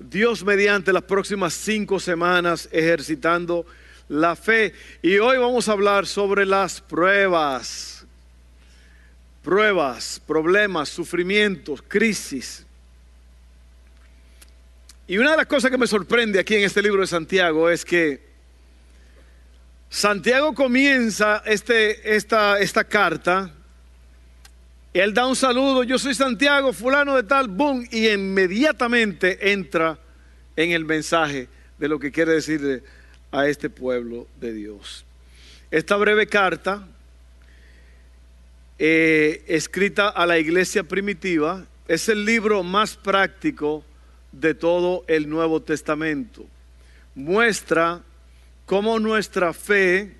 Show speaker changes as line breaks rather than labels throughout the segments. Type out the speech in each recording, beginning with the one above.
Dios mediante las próximas cinco semanas ejercitando la fe. Y hoy vamos a hablar sobre las pruebas. Pruebas, problemas, sufrimientos, crisis. Y una de las cosas que me sorprende aquí en este libro de Santiago es que Santiago comienza este, esta, esta carta él da un saludo, yo soy Santiago, fulano de tal, boom, y inmediatamente entra en el mensaje de lo que quiere decirle a este pueblo de Dios. Esta breve carta, eh, escrita a la iglesia primitiva, es el libro más práctico de todo el Nuevo Testamento. Muestra cómo nuestra fe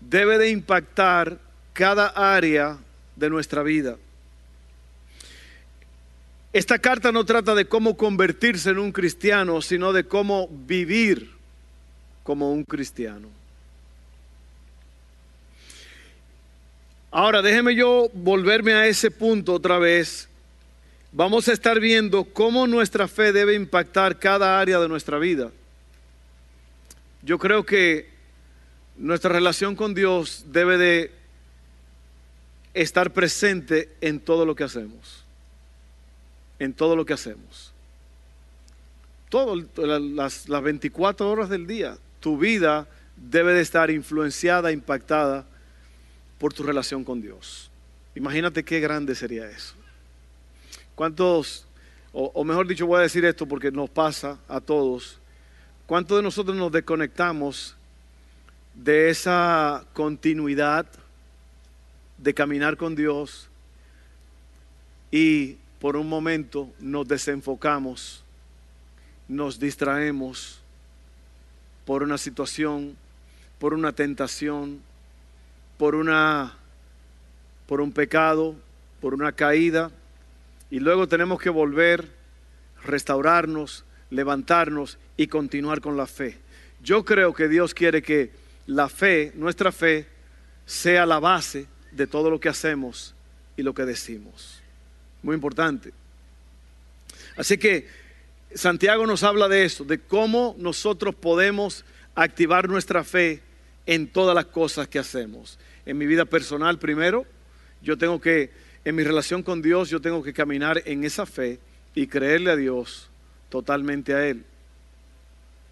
debe de impactar cada área de nuestra vida. Esta carta no trata de cómo convertirse en un cristiano, sino de cómo vivir como un cristiano. Ahora, déjeme yo volverme a ese punto otra vez. Vamos a estar viendo cómo nuestra fe debe impactar cada área de nuestra vida. Yo creo que nuestra relación con Dios debe de estar presente en todo lo que hacemos en todo lo que hacemos. Todo, las, las 24 horas del día, tu vida debe de estar influenciada, impactada por tu relación con Dios. Imagínate qué grande sería eso. ¿Cuántos, o, o, mejor dicho, voy a decir esto porque nos pasa a todos, cuántos de nosotros nos desconectamos de esa continuidad de caminar con Dios y por un momento nos desenfocamos, nos distraemos por una situación, por una tentación, por una por un pecado, por una caída y luego tenemos que volver, restaurarnos, levantarnos y continuar con la fe. Yo creo que Dios quiere que la fe, nuestra fe, sea la base de todo lo que hacemos y lo que decimos. Muy importante. Así que Santiago nos habla de eso, de cómo nosotros podemos activar nuestra fe en todas las cosas que hacemos. En mi vida personal primero, yo tengo que, en mi relación con Dios, yo tengo que caminar en esa fe y creerle a Dios totalmente a Él.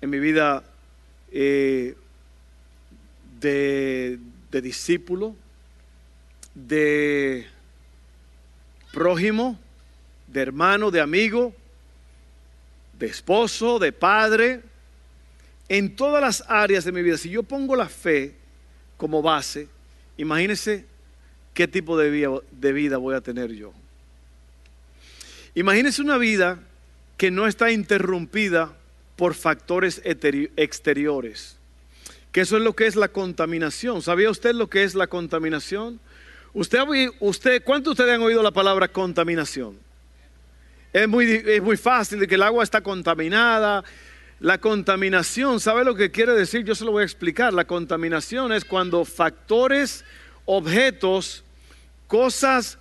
En mi vida eh, de, de discípulo, de prójimo, de hermano, de amigo, de esposo, de padre, en todas las áreas de mi vida. Si yo pongo la fe como base, imagínense qué tipo de vida, voy a tener yo. Imagínense una vida que no está interrumpida por factores exteriores. Que eso es lo que es la contaminación. ¿Sabía usted lo que es la contaminación? Usted, usted, ¿Cuántos de ustedes han oído la palabra contaminación? Es muy, es muy fácil de que el agua está contaminada. La contaminación, ¿sabe lo que quiere decir? Yo se lo voy a explicar. La contaminación es cuando factores, objetos, cosas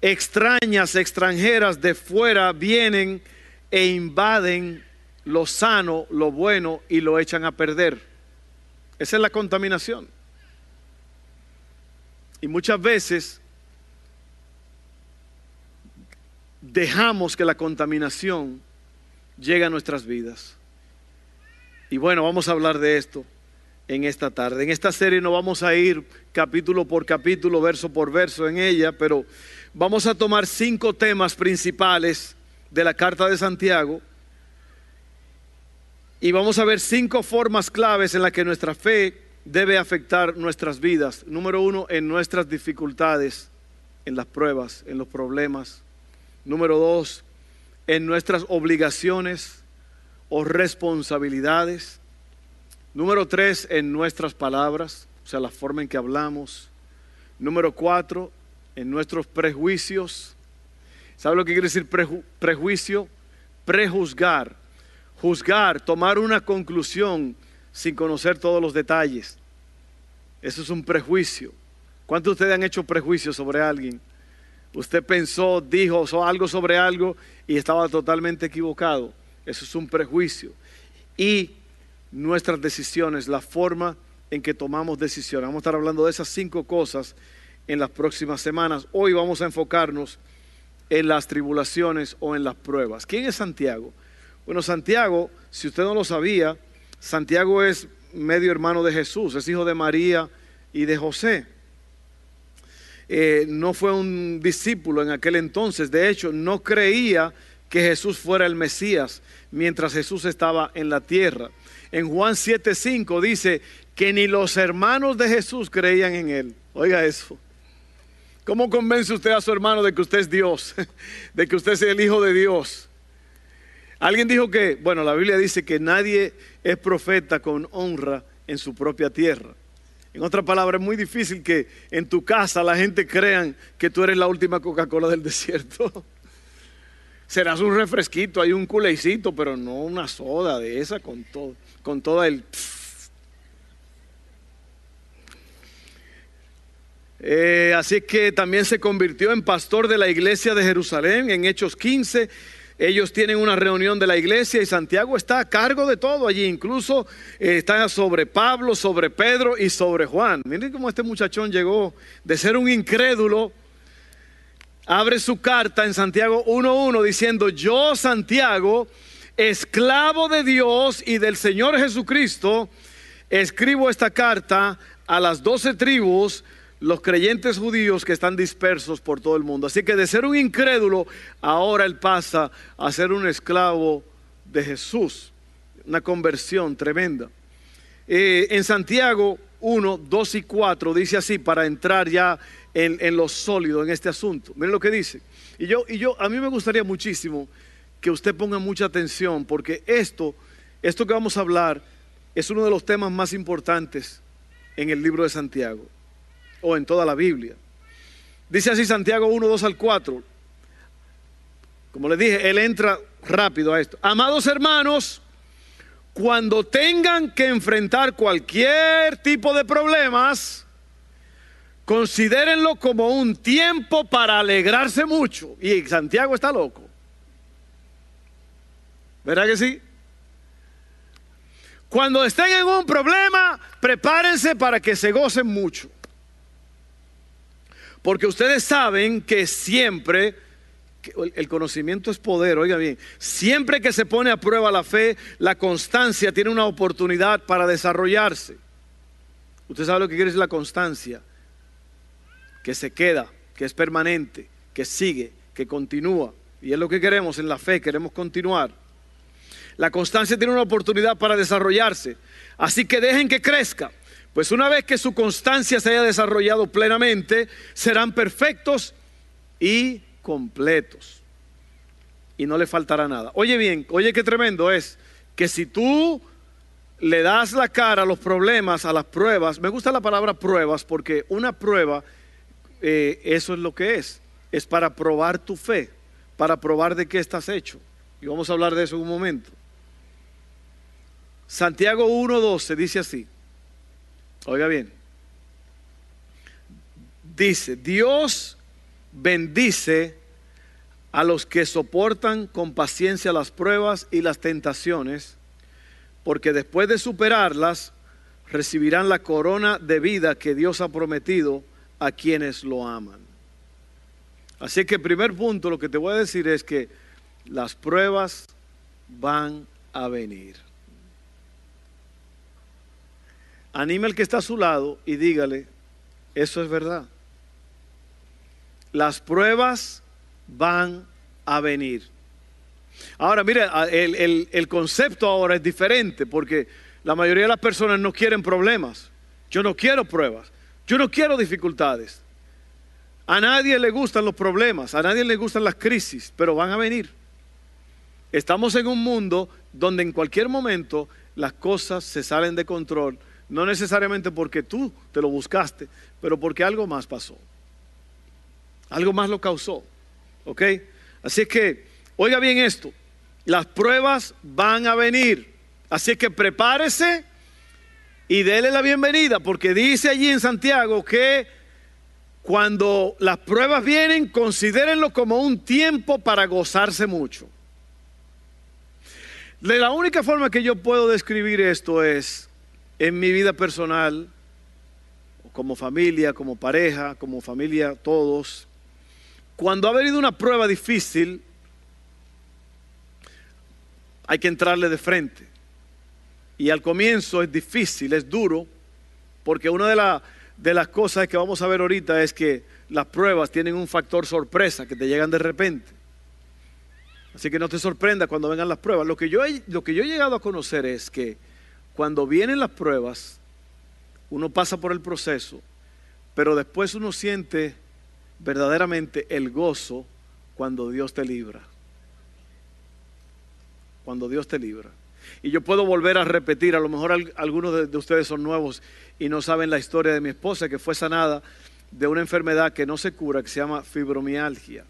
extrañas, extranjeras de fuera vienen e invaden lo sano, lo bueno y lo echan a perder. Esa es la contaminación. Y muchas veces dejamos que la contaminación llegue a nuestras vidas. Y bueno, vamos a hablar de esto en esta tarde. En esta serie no vamos a ir capítulo por capítulo, verso por verso en ella, pero vamos a tomar cinco temas principales de la carta de Santiago y vamos a ver cinco formas claves en las que nuestra fe debe afectar nuestras vidas. Número uno, en nuestras dificultades, en las pruebas, en los problemas. Número dos, en nuestras obligaciones o responsabilidades. Número tres, en nuestras palabras, o sea, la forma en que hablamos. Número cuatro, en nuestros prejuicios. ¿Sabe lo que quiere decir prejuicio? Prejuzgar. Juzgar, tomar una conclusión sin conocer todos los detalles. Eso es un prejuicio. ¿Cuántos de ustedes han hecho prejuicios sobre alguien? Usted pensó, dijo algo sobre algo y estaba totalmente equivocado. Eso es un prejuicio. Y nuestras decisiones, la forma en que tomamos decisiones. Vamos a estar hablando de esas cinco cosas en las próximas semanas. Hoy vamos a enfocarnos en las tribulaciones o en las pruebas. ¿Quién es Santiago? Bueno, Santiago, si usted no lo sabía, Santiago es medio hermano de Jesús, es hijo de María y de José. Eh, no fue un discípulo en aquel entonces, de hecho no creía que Jesús fuera el Mesías mientras Jesús estaba en la tierra. En Juan 7:5 dice que ni los hermanos de Jesús creían en él. Oiga eso. ¿Cómo convence usted a su hermano de que usted es Dios? De que usted es el Hijo de Dios. Alguien dijo que, bueno, la Biblia dice que nadie es profeta con honra en su propia tierra. En otras palabras, es muy difícil que en tu casa la gente crean que tú eres la última Coca-Cola del desierto. Serás un refresquito, hay un culecito, pero no una soda de esa con todo, con toda el... Eh, así que también se convirtió en pastor de la iglesia de Jerusalén en Hechos 15 ellos tienen una reunión de la iglesia y Santiago está a cargo de todo allí, incluso eh, está sobre Pablo, sobre Pedro y sobre Juan. Miren cómo este muchachón llegó de ser un incrédulo, abre su carta en Santiago 1.1 diciendo, yo Santiago, esclavo de Dios y del Señor Jesucristo, escribo esta carta a las doce tribus los creyentes judíos que están dispersos por todo el mundo. Así que de ser un incrédulo, ahora él pasa a ser un esclavo de Jesús. Una conversión tremenda. Eh, en Santiago 1, 2 y 4 dice así, para entrar ya en, en, lo sólido en este asunto. Miren lo que dice. Y yo, y yo, a mí me gustaría muchísimo que usted ponga mucha atención, porque esto, esto que vamos a hablar, es uno de los temas más importantes en el libro de Santiago o en toda la Biblia. Dice así Santiago 1, 2 al 4. Como les dije, él entra rápido a esto. Amados hermanos, cuando tengan que enfrentar cualquier tipo de problemas, considérenlo como un tiempo para alegrarse mucho. Y Santiago está loco. ¿Verdad que sí? Cuando estén en un problema, prepárense para que se gocen mucho. Porque ustedes saben que siempre, el conocimiento es poder, oiga bien, siempre que se pone a prueba la fe, la constancia tiene una oportunidad para desarrollarse. Usted sabe lo que quiere decir la constancia, que se queda, que es permanente, que sigue, que continúa. Y es lo que queremos en la fe, queremos continuar. La constancia tiene una oportunidad para desarrollarse. Así que dejen que crezca. Pues una vez que su constancia se haya desarrollado plenamente, serán perfectos y completos. Y no le faltará nada. Oye bien, oye qué tremendo es que si tú le das la cara a los problemas, a las pruebas, me gusta la palabra pruebas porque una prueba, eh, eso es lo que es, es para probar tu fe, para probar de qué estás hecho. Y vamos a hablar de eso en un momento. Santiago 1.12 dice así. Oiga bien. Dice, Dios bendice a los que soportan con paciencia las pruebas y las tentaciones, porque después de superarlas, recibirán la corona de vida que Dios ha prometido a quienes lo aman. Así que primer punto, lo que te voy a decir es que las pruebas van a venir. Anime al que está a su lado y dígale, eso es verdad. Las pruebas van a venir. Ahora, mire, el, el, concepto ahora es diferente porque la mayoría de las personas no quieren problemas. Yo no quiero pruebas. Yo no quiero dificultades. A nadie le gustan los problemas, a nadie le gustan las crisis, pero van a venir. Estamos en un mundo donde en cualquier momento las cosas se salen de control, no necesariamente porque tú te lo buscaste, pero porque algo más pasó. Algo más lo causó. ¿Ok? Así que, oiga bien esto, las pruebas van a venir. Así que prepárese y déle la bienvenida, porque dice allí en Santiago que cuando las pruebas vienen, considérenlo como un tiempo para gozarse mucho. De la única forma que yo puedo describir esto es en mi vida personal, como familia, como pareja, como familia, todos. Cuando ha venido una prueba difícil, hay que entrarle de frente. Y al comienzo es difícil, es duro, porque una de, de las cosas que vamos a ver ahorita es que las pruebas tienen un factor sorpresa, que te llegan de repente. Así que no te sorprenda cuando vengan las pruebas. Lo que yo he, lo que yo he llegado a conocer es que cuando vienen las pruebas, uno pasa por el proceso, pero después uno siente verdaderamente el gozo cuando Dios te libra. Cuando Dios te libra. Y yo puedo volver a repetir, a lo mejor algunos de, de ustedes son nuevos y no saben la historia de mi esposa que fue sanada de una enfermedad que no se cura, que se llama fibromialgia.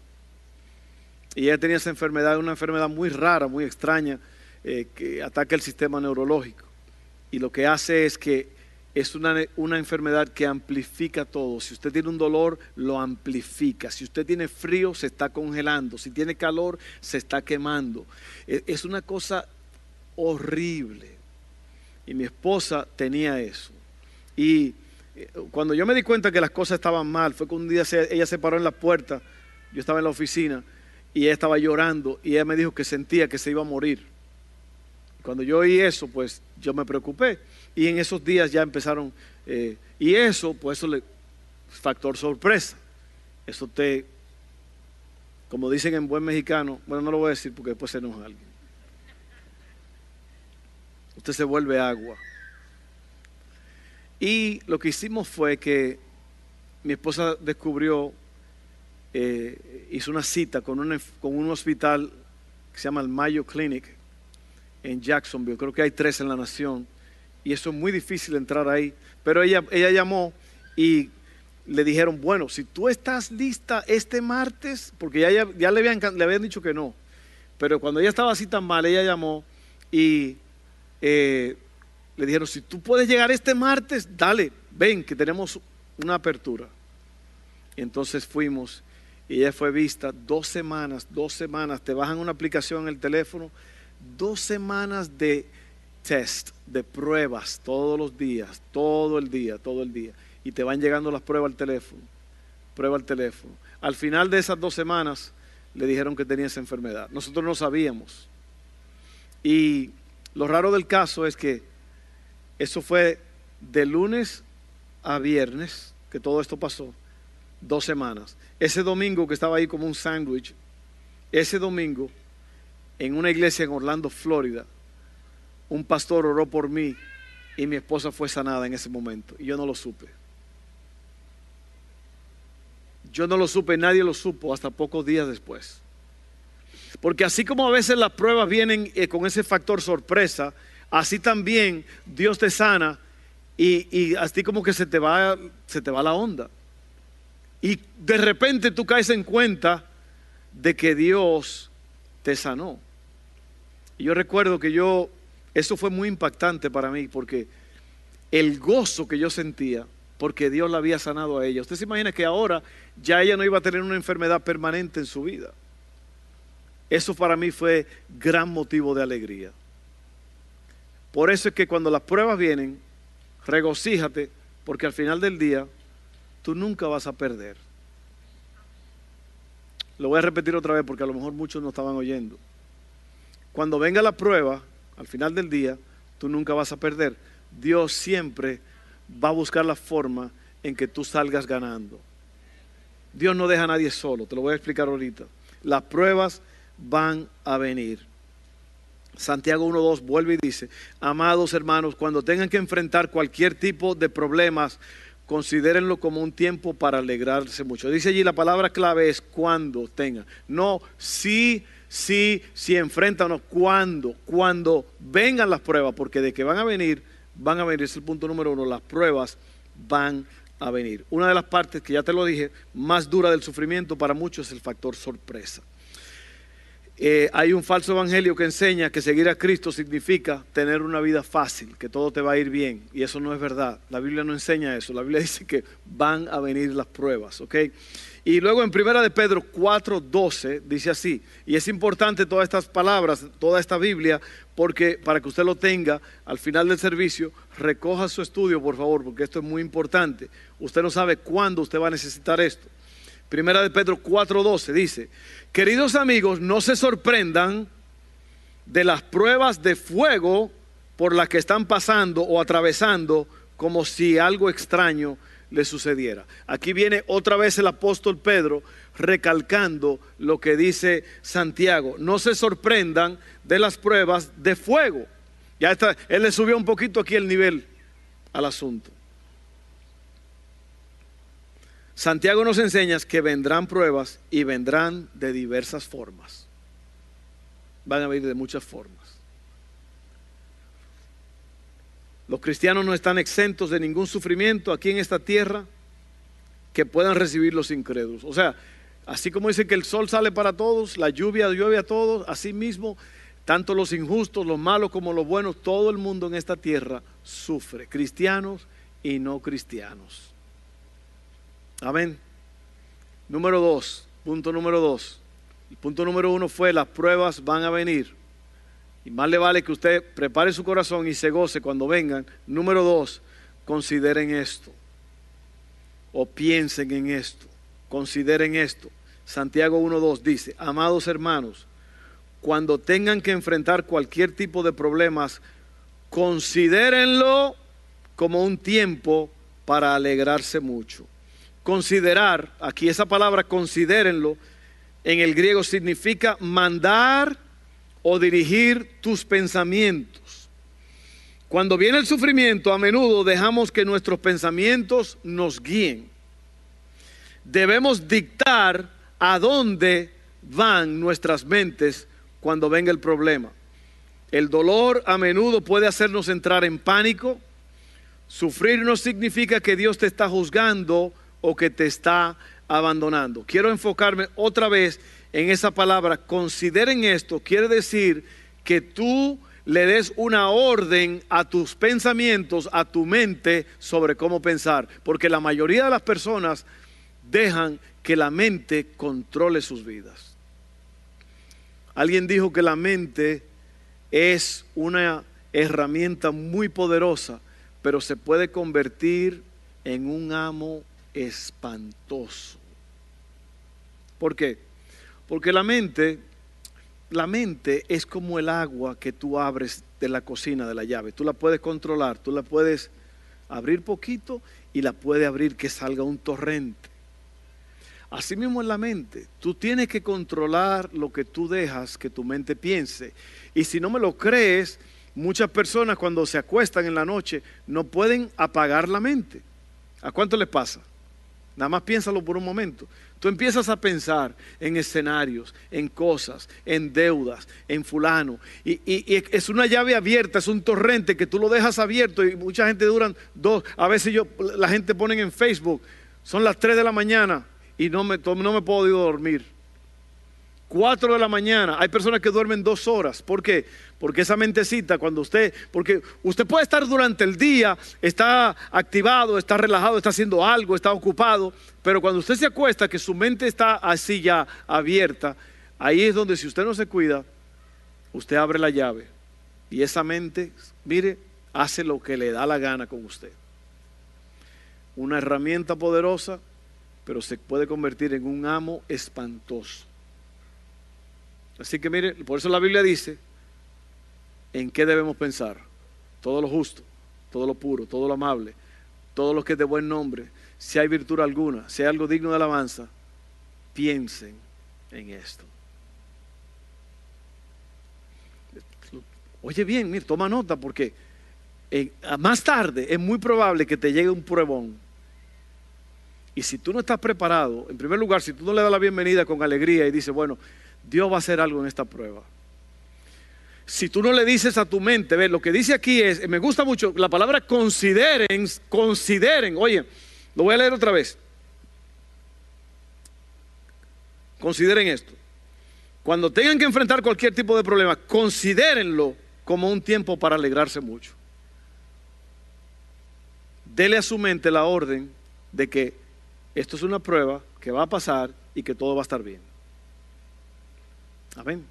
Y ella tenía esa enfermedad, una enfermedad muy rara, muy extraña, eh, que ataca el sistema neurológico. Y lo que hace es que es una, una, enfermedad que amplifica todo. Si usted tiene un dolor, lo amplifica. Si usted tiene frío, se está congelando. Si tiene calor, se está quemando. E, es una cosa horrible. Y mi esposa tenía eso. Y eh, cuando yo me di cuenta que las cosas estaban mal, fue que un día ella se paró en la puerta, yo estaba en la oficina, y ella estaba llorando y ella me dijo que sentía que se iba a morir. Cuando yo oí eso, pues yo me preocupé y en esos días ya empezaron, eh, y eso, pues eso le, factor sorpresa, eso te, como dicen en buen mexicano, bueno, no lo voy a decir porque después se enoja alguien. Usted se vuelve agua. Y lo que hicimos fue que mi esposa descubrió eh, hizo una cita con un, con un hospital que se llama el Mayo Clinic en Jacksonville. Creo que hay tres en la nación. Y eso es muy difícil entrar ahí. Pero ella, ella llamó y le dijeron, bueno, si tú estás lista este martes, porque ya, ya, le, habían, le habían dicho que no. Pero cuando ella estaba así tan mal, ella llamó y eh, le dijeron, si tú puedes llegar este martes, dale, ven, que tenemos una apertura. Entonces fuimos y ella fue vista dos semanas, dos semanas, te bajan una aplicación en el teléfono, dos semanas de test, de pruebas todos los días, todo el día, todo el día. Y te van llegando las pruebas al teléfono, prueba al teléfono. Al final de esas dos semanas le dijeron que tenía esa enfermedad. Nosotros no sabíamos. Y lo raro del caso es que eso fue de lunes a viernes que todo esto pasó dos semanas. Ese domingo que estaba ahí como un sándwich, ese domingo, en una iglesia en Orlando, Florida, un pastor oró por mí y mi esposa fue sanada en ese momento. Y yo no lo supe. Yo no lo supe, nadie lo supo hasta pocos días después. Porque así como a veces las pruebas vienen eh, con ese factor sorpresa, así también Dios te sana y, y así como que se te va, se te va la onda. Y de repente tú caes en cuenta de que Dios te sanó. Y yo recuerdo que yo, eso fue muy impactante para mí porque el gozo que yo sentía porque Dios la había sanado a ella. Usted se imagina que ahora ya ella no iba a tener una enfermedad permanente en su vida. Eso para mí fue gran motivo de alegría. Por eso es que cuando las pruebas vienen, regocíjate, porque al final del día tú nunca vas a perder. Lo voy a repetir otra vez porque a lo mejor muchos no estaban oyendo. Cuando venga la prueba, al final del día, tú nunca vas a perder. Dios siempre va a buscar la forma en que tú salgas ganando. Dios no deja a nadie solo, te lo voy a explicar ahorita. Las pruebas van a venir. Santiago 1.2 vuelve y dice, amados hermanos, cuando tengan que enfrentar cualquier tipo de problemas, considérenlo como un tiempo para alegrarse mucho. Dice allí la palabra clave es cuando tenga. No, si, si enfrentan o cuando, cuando vengan las pruebas, porque de que van a venir, van a venir, es el punto número uno, las pruebas van a venir. Una de las partes que ya te lo dije, más dura del sufrimiento para muchos es el factor sorpresa. Eh, hay un falso evangelio que enseña que seguir a Cristo significa tener una vida fácil, que todo te va a ir bien. Y eso no es verdad. La Biblia no enseña eso. La Biblia dice que van a venir las pruebas, ¿ok? Y luego en Primera de Pedro 4:12 dice así, y es importante todas estas palabras, toda esta Biblia, porque para que usted lo tenga al final del servicio, recoja su estudio, por favor, porque esto es muy importante. Usted no sabe cuándo usted va a necesitar esto. Primera de Pedro 4:12 dice, queridos amigos, no se sorprendan de las pruebas de fuego por las que están pasando o atravesando como si algo extraño le sucediera. Aquí viene otra vez el apóstol Pedro recalcando lo que dice Santiago. No se sorprendan de las pruebas de fuego. Ya está, él le subió un poquito aquí el nivel al asunto. Santiago nos enseña que vendrán pruebas y vendrán de diversas formas. Van a venir de muchas formas. Los cristianos no están exentos de ningún sufrimiento aquí en esta tierra que puedan recibir los incrédulos. O sea, así como dice que el sol sale para todos, la lluvia llueve a todos, así mismo, tanto los injustos, los malos como los buenos, todo el mundo en esta tierra sufre, cristianos y no cristianos. Amén. Número dos, punto número dos. El punto número uno fue las pruebas van a venir. Y más le vale que usted prepare su corazón y se goce cuando vengan. Número dos, consideren esto. O piensen en esto. Consideren esto. Santiago 1.2 dice, amados hermanos, cuando tengan que enfrentar cualquier tipo de problemas, considérenlo como un tiempo para alegrarse mucho. Considerar, aquí esa palabra considérenlo, en el griego significa mandar o dirigir tus pensamientos. Cuando viene el sufrimiento, a menudo dejamos que nuestros pensamientos nos guíen. Debemos dictar a dónde van nuestras mentes cuando venga el problema. El dolor a menudo puede hacernos entrar en pánico. Sufrir no significa que Dios te está juzgando o que te está abandonando. Quiero enfocarme otra vez en esa palabra, consideren esto, quiere decir que tú le des una orden a tus pensamientos, a tu mente sobre cómo pensar, porque la mayoría de las personas dejan que la mente controle sus vidas. Alguien dijo que la mente es una herramienta muy poderosa, pero se puede convertir en un amo espantoso. ¿Por qué? Porque la mente, la mente es como el agua que tú abres de la cocina de la llave. Tú la puedes controlar, tú la puedes abrir poquito y la puedes abrir que salga un torrente. Así mismo en la mente, tú tienes que controlar lo que tú dejas que tu mente piense. Y si no me lo crees, muchas personas cuando se acuestan en la noche no pueden apagar la mente. ¿A cuánto les pasa? Nada más piénsalo por un momento. Tú empiezas a pensar en escenarios, en cosas, en deudas, en fulano. Y, es una llave abierta, es un torrente que tú lo dejas abierto y mucha gente duran dos. A veces yo, la gente pone en Facebook, son las 3 de la mañana y no me, no me puedo dormir. 4 de la mañana. Hay personas que duermen dos horas. ¿Por qué? Porque esa mentecita, cuando usted, porque usted puede estar durante el día, está activado, está relajado, está haciendo algo, está ocupado, pero cuando usted se acuesta, que su mente está así ya abierta, ahí es donde si usted no se cuida, usted abre la llave y esa mente, mire, hace lo que le da la gana con usted. Una herramienta poderosa, pero se puede convertir en un amo espantoso. Así que mire, por eso la Biblia dice, ¿en qué debemos pensar? Todo lo justo, todo lo puro, todo lo amable, todo lo que es de buen nombre, si hay virtud alguna, si hay algo digno de alabanza, piensen en esto. Oye bien, mire, toma nota porque más tarde es muy probable que te llegue un pruebón. Y si tú no estás preparado, en primer lugar, si tú no le das la bienvenida con alegría y dices, bueno, Dios va a hacer algo en esta prueba. Si tú no le dices a tu mente, ve, lo que dice aquí es, me gusta mucho la palabra consideren, consideren, oye, lo voy a leer otra vez. Consideren esto. Cuando tengan que enfrentar cualquier tipo de problema, considérenlo como un tiempo para alegrarse mucho. Dele a su mente la orden de que esto es una prueba que va a pasar y que todo va a estar bien. Amén.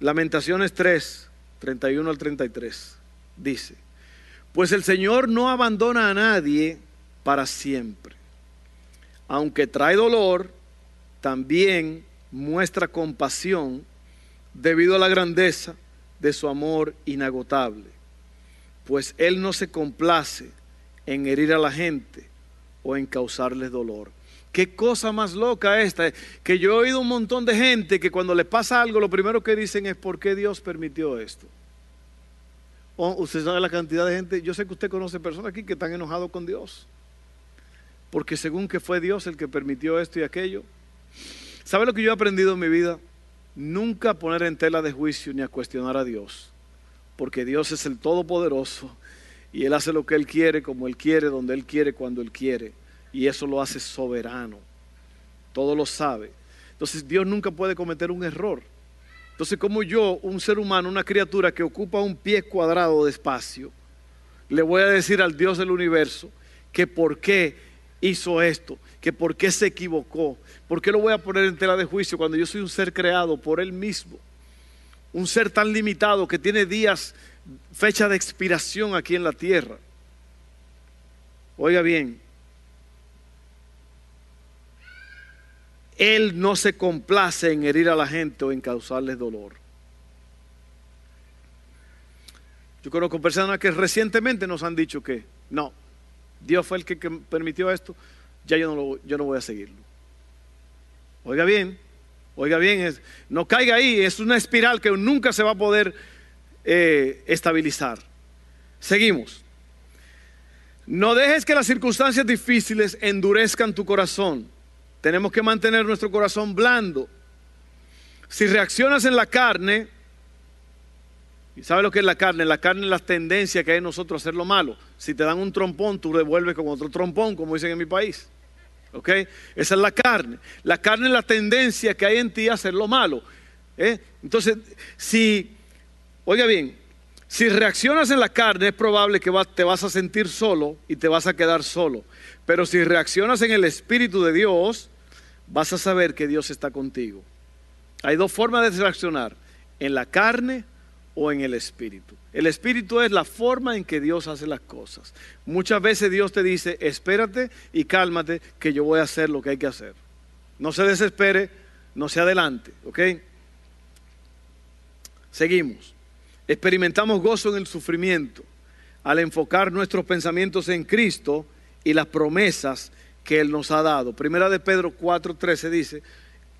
Lamentaciones 3, 31 al 33, dice, pues el Señor no abandona a nadie para siempre. Aunque trae dolor, también muestra compasión debido a la grandeza de su amor inagotable. Pues Él no se complace en herir a la gente o en causarles dolor. Qué cosa más loca esta, que yo he oído un montón de gente que cuando le pasa algo lo primero que dicen es ¿por qué Dios permitió esto? O usted sabe la cantidad de gente, yo sé que usted conoce personas aquí que están enojados con Dios. Porque según que fue Dios el que permitió esto y aquello. ¿Sabe lo que yo he aprendido en mi vida? Nunca poner en tela de juicio ni a cuestionar a Dios. Porque Dios es el Todopoderoso y Él hace lo que Él quiere, como Él quiere, donde Él quiere, cuando Él quiere y eso lo hace soberano. Todo lo sabe. Entonces Dios nunca puede cometer un error. Entonces, como yo, un ser humano, una criatura que ocupa un pie cuadrado de espacio, le voy a decir al Dios del universo que por qué hizo esto, que por qué se equivocó, por qué lo voy a poner en tela de juicio cuando yo soy un ser creado por Él mismo, un ser tan limitado que tiene días, fecha de expiración aquí en la tierra. Oiga bien, Él no se complace en herir a la gente o en causarles dolor. Yo conozco personas que recientemente nos han dicho que no, Dios fue el que, permitió esto, ya yo no, yo no voy a seguirlo. Oiga bien, oiga bien, no caiga ahí, es una espiral que nunca se va a poder eh, estabilizar. Seguimos. No dejes que las circunstancias difíciles endurezcan tu corazón tenemos que mantener nuestro corazón blando. Si reaccionas en la carne, ¿y sabes lo que es la carne? La carne es la tendencia que hay en nosotros a hacer lo malo. Si te dan un trompón, tú devuelves con otro trompón, como dicen en mi país. ¿Ok? Esa es la carne. La carne es la tendencia que hay en ti a hacer lo malo. ¿eh? Entonces, si, oiga bien, si reaccionas en la carne es probable que te vas a sentir solo y te vas a quedar solo. Pero si reaccionas en el Espíritu de Dios, vas a saber que Dios está contigo. Hay dos formas de reaccionar, en la carne o en el Espíritu. El Espíritu es la forma en que Dios hace las cosas. Muchas veces Dios te dice, espérate y cálmate que yo voy a hacer lo que hay que hacer. No se desespere, no se adelante, ¿ok? Seguimos. Experimentamos gozo en el sufrimiento al enfocar nuestros pensamientos en Cristo y las promesas que Él nos ha dado. Primera de Pedro 4:13 dice,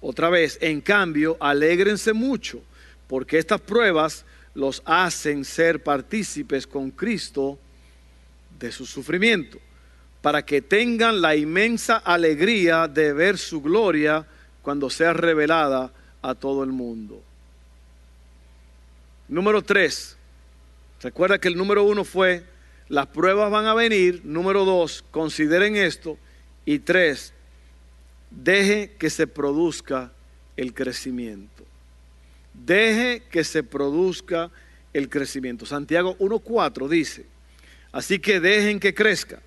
otra vez, en cambio, alégrense mucho, porque estas pruebas los hacen ser partícipes con Cristo de su sufrimiento, para que tengan la inmensa alegría de ver su gloria cuando sea revelada a todo el mundo. Número 3. Recuerda que el número uno fue las pruebas van a venir. Número dos, consideren esto. Y tres, deje que se produzca el crecimiento. Deje que se produzca el crecimiento. Santiago 1.4 dice, así que dejen que crezca,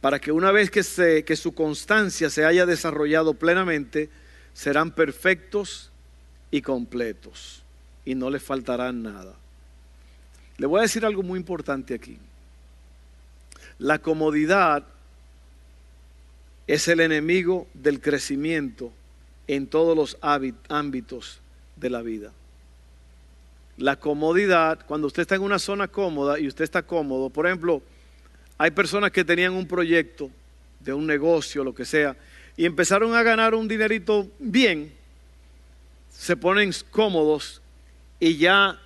para que una vez que, se, que su constancia se haya desarrollado plenamente, serán perfectos y completos, y no les faltará nada. Le voy a decir algo muy importante aquí. La comodidad es el enemigo del crecimiento en todos los ámbitos de la vida. La comodidad, cuando usted está en una zona cómoda y usted está cómodo, por ejemplo, hay personas que tenían un proyecto de un negocio, lo que sea, y empezaron a ganar un dinerito bien, se ponen cómodos y ya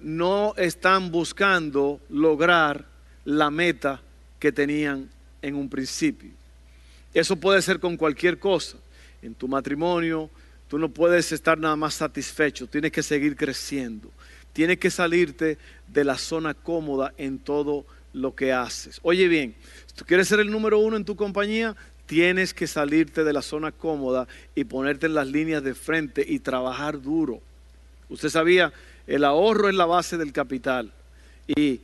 no están buscando lograr la meta que tenían en un principio. Eso puede ser con cualquier cosa. en tu matrimonio, tú no puedes estar nada más satisfecho, tienes que seguir creciendo. Tienes que salirte de la zona cómoda en todo lo que haces. Oye bien, si tú quieres ser el número uno en tu compañía, tienes que salirte de la zona cómoda y ponerte en las líneas de frente y trabajar duro. Usted sabía, el ahorro es la base del capital. Y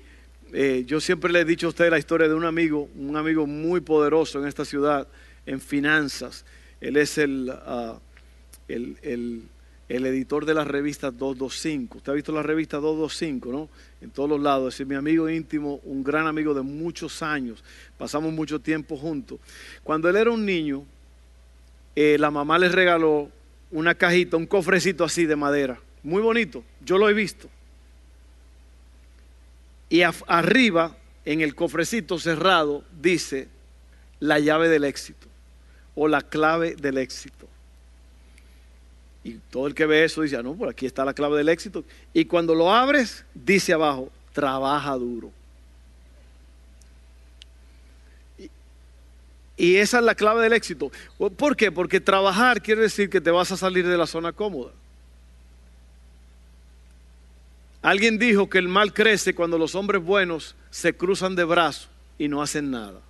eh, yo siempre le he dicho a usted la historia de un amigo, un amigo muy poderoso en esta ciudad, en finanzas. Él es el, ah, el, el, editor de la revista 225. Usted ha visto la revista 225, ¿no? En todos los lados. Es mi amigo íntimo, un gran amigo de muchos años. Pasamos mucho tiempo juntos. Cuando él era un niño, eh, la mamá le regaló una cajita, un cofrecito así de madera. Muy bonito. Yo lo he visto. Y arriba, en el cofrecito cerrado, dice la llave del éxito o la clave del éxito. Y todo el que ve eso dice, ah, no, por aquí está la clave del éxito. Y cuando lo abres, dice abajo, trabaja duro. Y esa es la clave del éxito. ¿Por qué? Porque trabajar quiere decir que te vas a salir de la zona cómoda. Alguien dijo que el mal crece cuando los hombres buenos se cruzan de brazos y no hacen nada.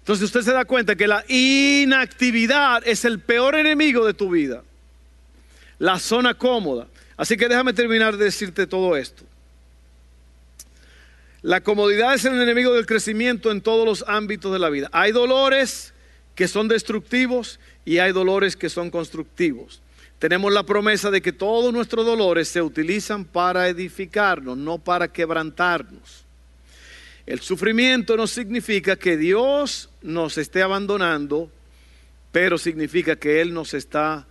Entonces usted se da cuenta que la inactividad es el peor enemigo de tu vida. La zona cómoda. Así que déjame terminar de decirte todo esto. La comodidad es el enemigo del crecimiento en todos los ámbitos de la vida. Hay dolores que son destructivos y hay dolores que son constructivos. Tenemos la promesa de que todos nuestros dolores se utilizan para edificarnos, no para quebrantarnos. El sufrimiento no significa que Dios nos esté abandonando, pero significa que Él nos está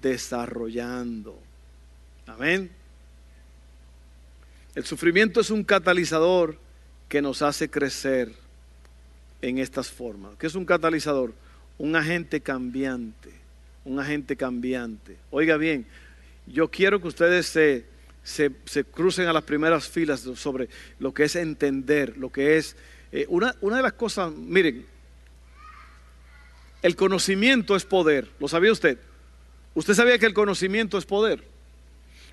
desarrollando. Amén. El sufrimiento es un catalizador que nos hace crecer en estas formas. ¿Qué es un catalizador? Un agente cambiante, un agente cambiante. Oiga bien, yo quiero que ustedes se se, crucen a las primeras filas sobre lo que es entender, lo que es... Eh, una, una de las cosas, miren, el conocimiento es poder, ¿lo sabía usted? Usted sabía que el conocimiento es poder.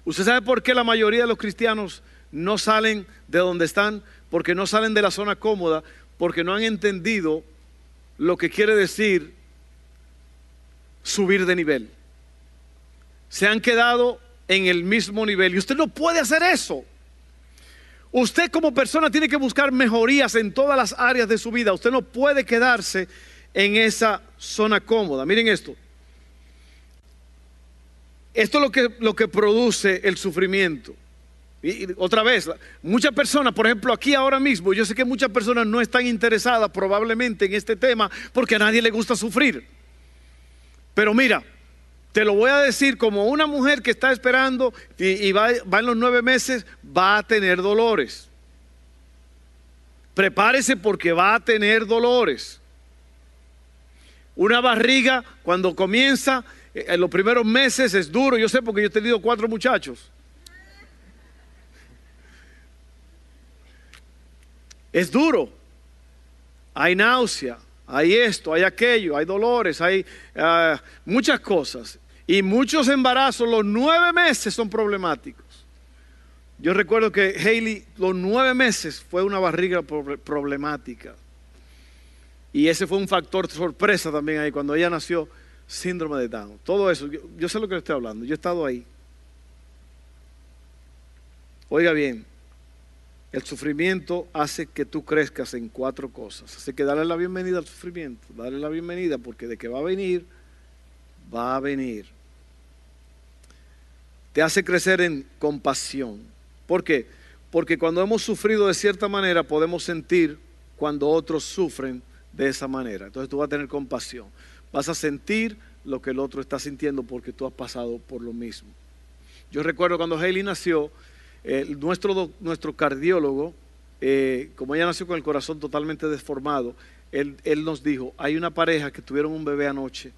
¿Usted sabe por qué la mayoría de los cristianos no salen de donde están? Porque no salen de la zona cómoda, porque no han entendido lo que quiere decir subir de nivel. Se han quedado en el mismo nivel. Y usted no puede hacer eso. Usted como persona tiene que buscar mejorías en todas las áreas de su vida. Usted no puede quedarse en esa zona cómoda. Miren esto. Esto es lo que, lo que produce el sufrimiento. Y, otra vez, muchas personas, por ejemplo, aquí ahora mismo, yo sé que muchas personas no están interesadas probablemente en este tema porque a nadie le gusta sufrir. Pero mira, te lo voy a decir como una mujer que está esperando y, va, en los nueve meses, va a tener dolores. Prepárese porque va a tener dolores. Una barriga cuando comienza, eh, en los primeros meses es duro. Yo sé porque yo he tenido cuatro muchachos. Es duro. Hay náusea, hay esto, hay aquello, hay dolores, hay ah, muchas cosas. Y muchos embarazos, los nueve meses son problemáticos. Yo recuerdo que Hailey, los nueve meses fue una barriga problemática. Y ese fue un factor sorpresa también ahí, cuando ella nació, síndrome de Down. Todo eso, yo, sé lo que le estoy hablando, yo he estado ahí. Oiga bien, el sufrimiento hace que tú crezcas en cuatro cosas. Así que dale la bienvenida al sufrimiento, dale la bienvenida porque de que va a venir, va a venir. Te hace crecer en compasión. ¿Por qué? Porque cuando hemos sufrido de cierta manera podemos sentir cuando otros sufren de esa manera. Entonces tú vas a tener compasión. Vas a sentir lo que el otro está sintiendo porque tú has pasado por lo mismo. Yo recuerdo cuando Hailey nació, nuestro, nuestro cardiólogo, eh, como ella nació con el corazón totalmente deformado, él, él, nos dijo, hay una pareja que tuvieron un bebé anoche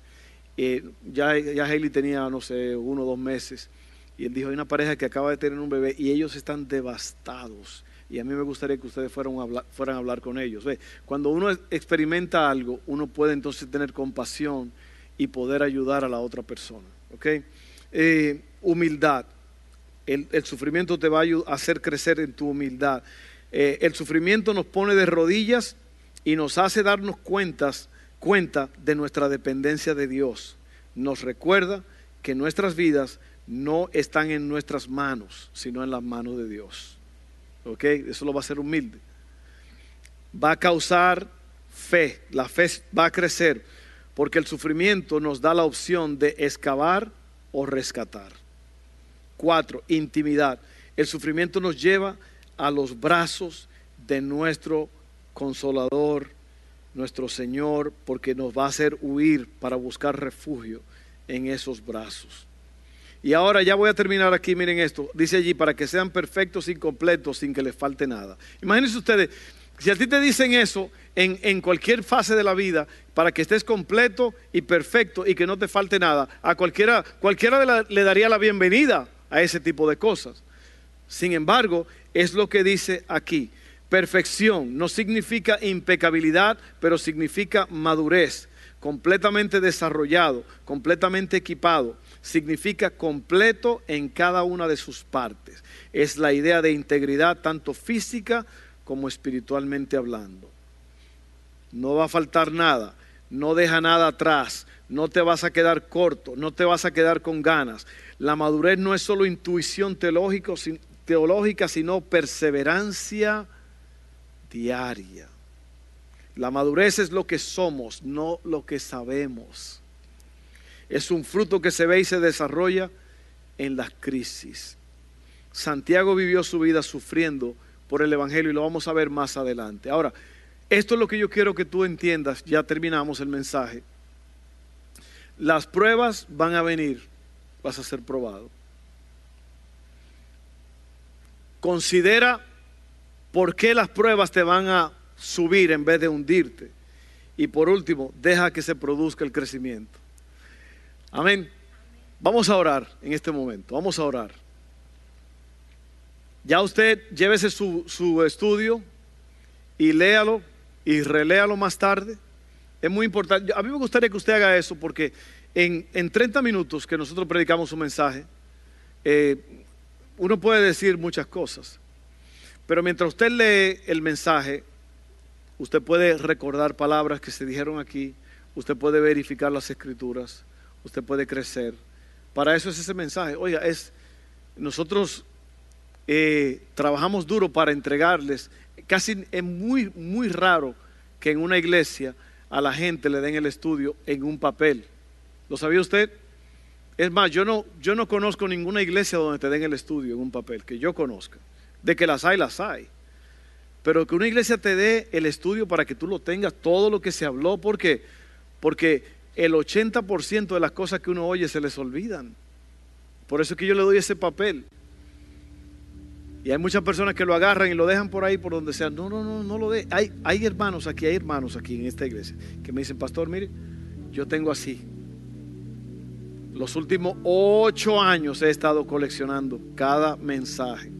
eh, ya, ya Haley tenía, no sé, uno o dos meses. Y él dijo, hay una pareja que acaba de tener un bebé y ellos están devastados. Y a mí me gustaría que ustedes fueran a hablar, fueran hablar con ellos. Cuando uno experimenta algo, uno puede entonces tener compasión y poder ayudar a la otra persona. Eh, humildad. El, sufrimiento te va a hacer crecer en tu humildad. Eh, el sufrimiento nos pone de rodillas y nos hace darnos cuentas, cuenta de nuestra dependencia de Dios. Nos recuerda que nuestras vidas no están en nuestras manos, sino en las manos de Dios. ¿Ok? Eso lo va a hacer humilde. Va a causar fe, la fe va a crecer, porque el sufrimiento nos da la opción de excavar o rescatar. Cuatro, intimidad. El sufrimiento nos lleva a los brazos de nuestro consolador, nuestro Señor, porque nos va a hacer huir para buscar refugio en esos brazos. Y ahora ya voy a terminar aquí, miren esto, dice allí, para que sean perfectos y completos sin que les falte nada. Imagínense ustedes, si a ti te dicen eso en, cualquier fase de la vida, para que estés completo y perfecto y que no te falte nada, a cualquiera, cualquiera le daría la bienvenida a ese tipo de cosas. Sin embargo, es lo que dice aquí. Perfección no significa impecabilidad, pero significa madurez, completamente desarrollado, completamente equipado significa completo en cada una de sus partes. Es la idea de integridad tanto física como espiritualmente hablando. No va a faltar nada, no deja nada atrás, no te vas a quedar corto, no te vas a quedar con ganas. La madurez no es solo intuición teológica, sino perseverancia diaria. La madurez es lo que somos, no lo que sabemos es un fruto que se ve y se desarrolla en las crisis. Santiago vivió su vida sufriendo por el Evangelio y lo vamos a ver más adelante. Ahora, esto es lo que yo quiero que tú entiendas, ya terminamos el mensaje. Las pruebas van a venir, vas a ser probado. Considera por qué las pruebas te van a subir en vez de hundirte. Y por último, deja que se produzca el crecimiento. Amén. Vamos a orar en este momento, vamos a orar. Ya usted llévese su, su estudio y léalo y reléalo más tarde. Es muy importante. A mí me gustaría que usted haga eso porque en, en 30 minutos que nosotros predicamos un mensaje, eh, uno puede decir muchas cosas. Pero mientras usted lee el mensaje, usted puede recordar palabras que se dijeron aquí, usted puede verificar las escrituras usted puede crecer. Para eso es ese mensaje. Oiga, es nosotros eh, trabajamos duro para entregarles. Casi es muy, muy raro que en una iglesia a la gente le den el estudio en un papel. ¿Lo sabía usted? Es más, yo no, yo no conozco ninguna iglesia donde te den el estudio en un papel, que yo conozca. De que las hay, las hay. Pero que una iglesia te dé el estudio para que tú lo tengas, todo lo que se habló, porque, porque el 80% de las cosas que uno oye se les olvidan. Por eso es que yo le doy ese papel. Y hay muchas personas que lo agarran y lo dejan por ahí, por donde sea. No, no, no, no lo de. Hay, hay hermanos aquí, hay hermanos aquí en esta iglesia que me dicen, pastor, mire, yo tengo así. Los últimos ocho años he estado coleccionando cada mensaje.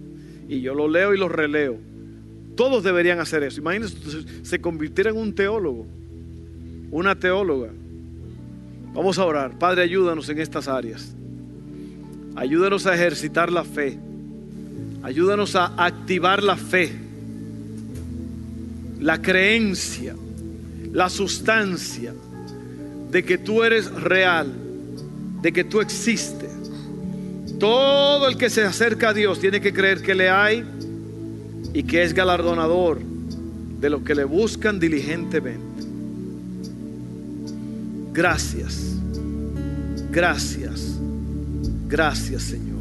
Y yo lo leo y lo releo. Todos deberían hacer eso. Imagínense, se convirtiera en un teólogo, una teóloga. Vamos a orar. Padre, ayúdanos en estas áreas. Ayúdanos a ejercitar la fe. Ayúdanos a activar la fe, la creencia, la sustancia de que tú eres real, de que tú existes. Todo el que se acerca a Dios tiene que creer que le hay y que es galardonador de los que le buscan diligentemente. Gracias. Gracias. Gracias, Señor.